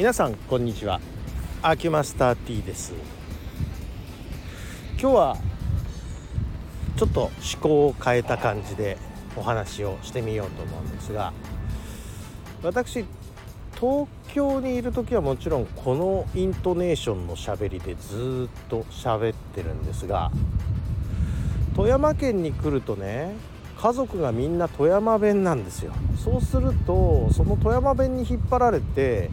皆さんこんにちは。アキュマスター T です。今日はちょっと思考を変えた感じでお話をしてみようと思うんですが私東京にいる時はもちろんこのイントネーションのしゃべりでずっと喋ってるんですが富山県に来るとね家族がみんな富山弁なんですよ。そうするとその富山弁に引っ張られて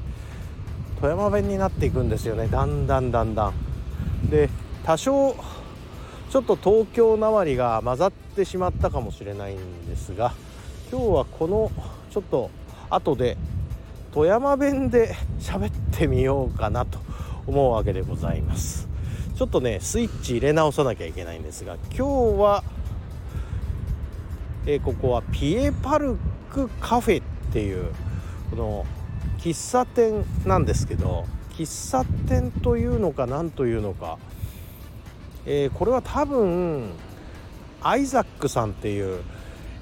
富山弁になっていくんですよね。だんだんだんだん。で多少ちょっと東京なまりが混ざってしまったかもしれないんですが今日はこのちょっと後で富山弁で喋ってみようかなと思うわけでございます。ちょっとねスイッチ入れ直さなきゃいけないんですが今日は、え、ここはピエパルクカフェっていうこの喫茶店なんですけど喫茶店というのか何というのか、えー、これは多分アイザックさんっていう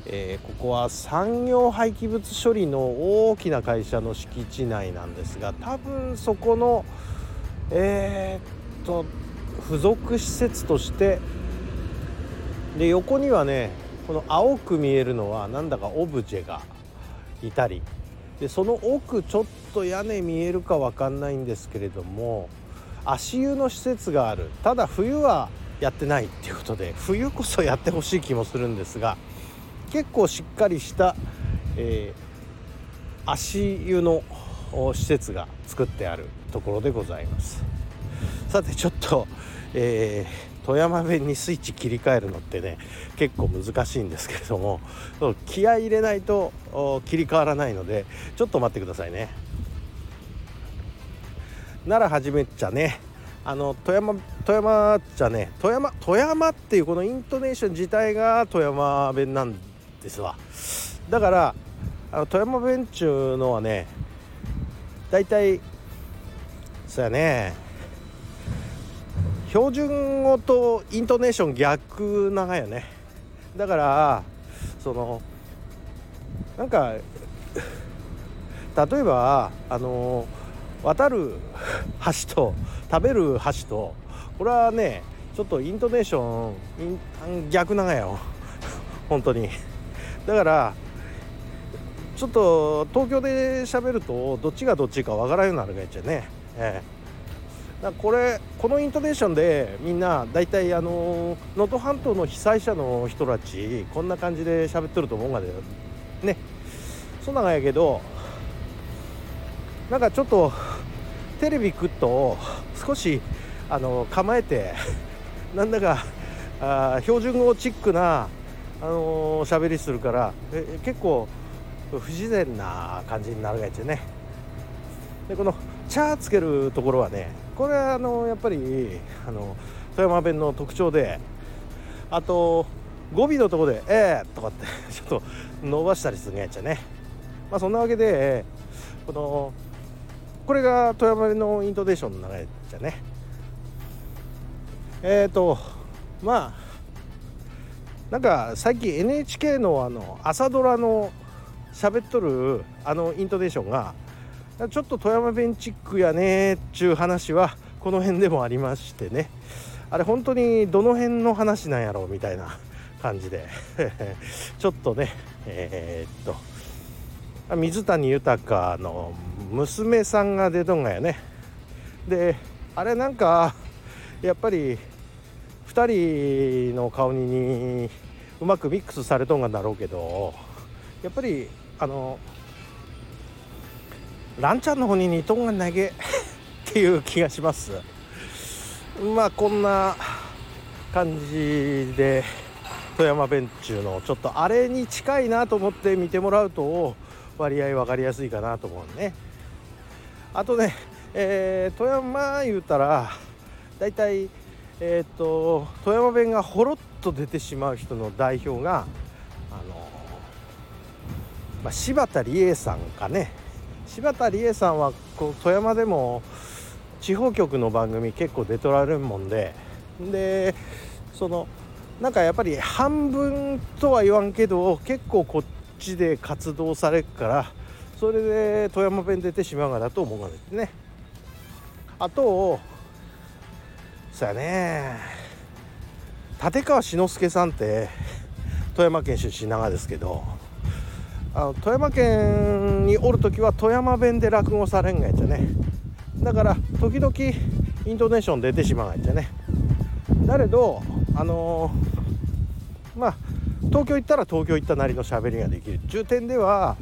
えー、ここは産業廃棄物処理の大きな会社の敷地内なんですが多分そこのえー、っと付属施設としてで横にはねこの青く見えるのはなんだかオブジェがいたりでその奥ちょっと屋根見えるか分かんないんですけれども足湯の施設がある。ただ冬はやってないっていうことで冬こそやってほしい気もするんですが結構しっかりした、えー、足湯の施設が作ってあるところでございます。さてちょっと、えー、富山弁にスイッチ切り替えるのってね結構難しいんですけれども気合い入れないと切り替わらないのでちょっと待ってくださいね。なら始めっちゃねあの富山富山じゃね富山富山っていうこのイントネーション自体が富山弁なんですわ。だからあの富山弁中のはね大体そうやね標準語とイントネーション逆長よね。だからそのなんか例えばあの渡る橋と食べる橋とこれはねちょっとイントネーション逆長よ。本当に。だからちょっと東京で喋るとどっちがどっちかわからんようになるがちゃね、ええ、だこれこのイントネーションでみんな大体あの能登半島の被災者の人たちこんな感じで喋ってると思うがね。そんなんやけどなんかちょっとテレビくっと少しあの構えてなんだかあ標準語チックなあのー、喋りするからえ結構不自然な感じになるがやつね。でこの「茶」つけるところはねこれはあのやっぱりあの富山弁の特徴であと語尾のとこで「えー」とかって ちょっと伸ばしたりするんやつね。まあそんなわけでこのこれが富山弁のイントネーションの流れじゃね。えっ、ー、とまあなんか最近 NHK のあの朝ドラの喋っとるあのイントネーションがちょっと富山弁チックやねっちゅう話はこの辺でもありましてね。あれ本当にどの辺の話なんやろうみたいな感じで。ちょっとねえー、っと水谷豊の娘さんが出とんがやね。であれなんかやっぱり2人の顔にうまくミックスされとんがだろうけどやっぱりあのランちゃんの方に似とんが投げっていう気がします。まあこんな感じで富山弁中のちょっとあれに近いなと思って見てもらうと割合分かりやすいかなと思うね。あとね、えー、富山言うたらだいたいえーと、富山弁がほろっと出てしまう人の代表があの、まあ、柴田理恵さんかね。柴田理恵さんはこう富山でも地方局の番組結構出とられるもんででそのなんかやっぱり半分とは言わんけど結構こっちで活動されるからそれで富山弁出てしまうがだと思うんですね。あとそうやね。立川志の輔さんって富山県出身長ですけどあの富山県におる時は富山弁で落語されんがやっちゃね。だから時々イントネーション出てしまうがやっちゃね。だけどあのー、まあ東京行ったら東京行ったなりの喋りができる。重点では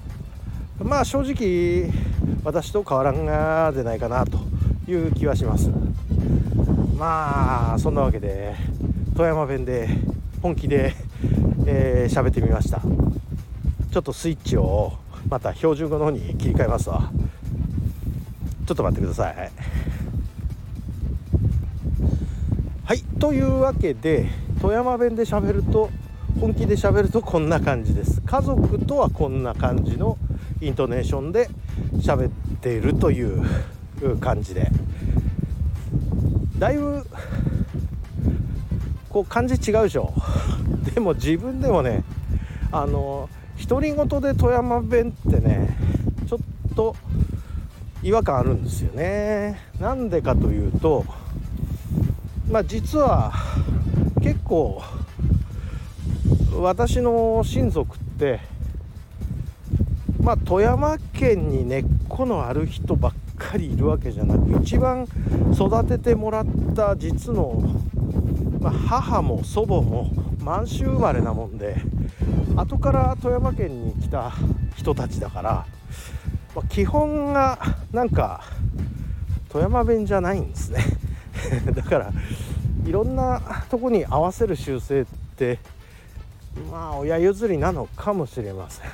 まあ正直私と変わらんがでないかなという気はします。まあそんなわけで富山弁で本気で喋、えー、ってみました。ちょっとスイッチをまた標準語の方に切り替えますわ。ちょっと待ってください。はい。というわけで富山弁で喋ると本気で喋るとこんな感じです。家族とはこんな感じのイントネーションで喋っているという感じで。だいぶこう感じ違うでしょ。でも自分でもねあの独り言で富山弁ってねちょっと違和感あるんですよね。なんでかというとまあ実は結構私の親族ってまあ富山県に根っこのある人ばっかりいるわけじゃなく一番育ててもらった実の、まあ、母も祖母も満州生まれなもんで後から富山県に来た人たちだから、まあ、基本がなんか富山弁じゃないんですね。だからいろんなとこに合わせる習性ってまあ親譲りなのかもしれません。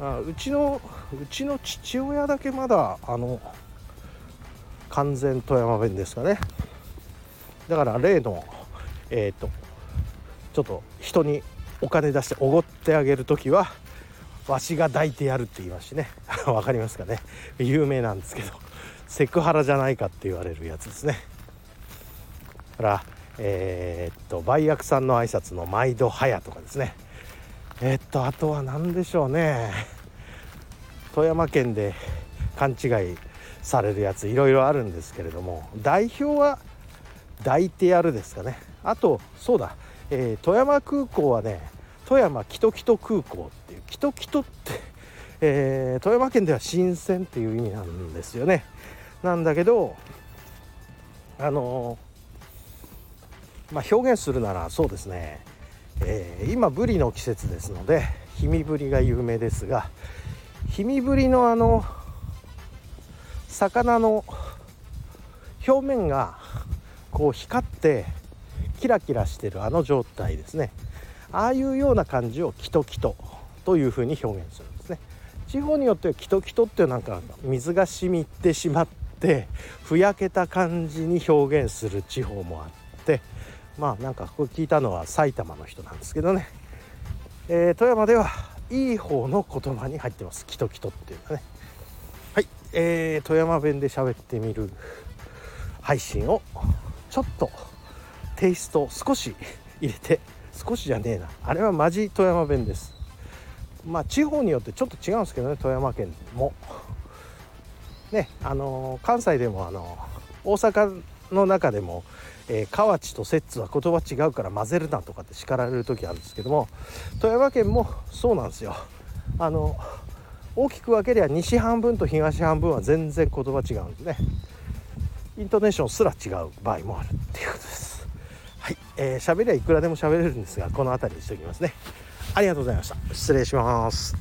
あうちのうちの父親だけまだあの完全富山弁ですかね。だから例のえっ、ー、とちょっと人にお金出しておごってあげる時はわしが抱いてやるって言いますしね。分かりますかね。有名なんですけどセクハラじゃないかって言われるやつですね。からえー、っと売薬さんの挨拶の毎度早とかですね。えー、っとあとは何でしょうね。富山県で勘違いされるやついろいろあるんですけれども代表は抱いてやるですかね。あとそうだ、えー、富山空港はね富山キトキト空港っていうキトキトって、えー、富山県では新鮮っていう意味なんですよね。なんだけどあのー、まあ、表現するならそうですね、えー、今ブリの季節ですので氷見ブリが有名ですが氷見ブリのあの魚の表面がこう光ってキラキラしてるあの状態ですね。ああいうような感じをキトキトというふうに表現するんですね。地方によってはキトキトってなんか水が染みてしまってふやけた感じに表現する地方もあってまあなんかこれ聞いたのは埼玉の人なんですけどね、えー、富山ではいい方の言葉に入ってます。キトキトっていうかね。はい、えー、富山弁で喋ってみる配信をちょっとテイスト少し入れて少しじゃねえな。あれはマジ富山弁です。まあ地方によってちょっと違うんですけどね富山県も。ねあのー、関西でもあのー、大阪の中でもえー、河内と摂津は言葉違うから混ぜるなとかって叱られる時あるんですけども富山県もそうなんですよ。あの大きく分けりゃ西半分と東半分は全然言葉違うんでね。イントネーションすら違う場合もあるっていうことです。はい。えー、喋りはいくらでも喋れるんですがこの辺りにしておきますね。ありがとうございました。失礼します。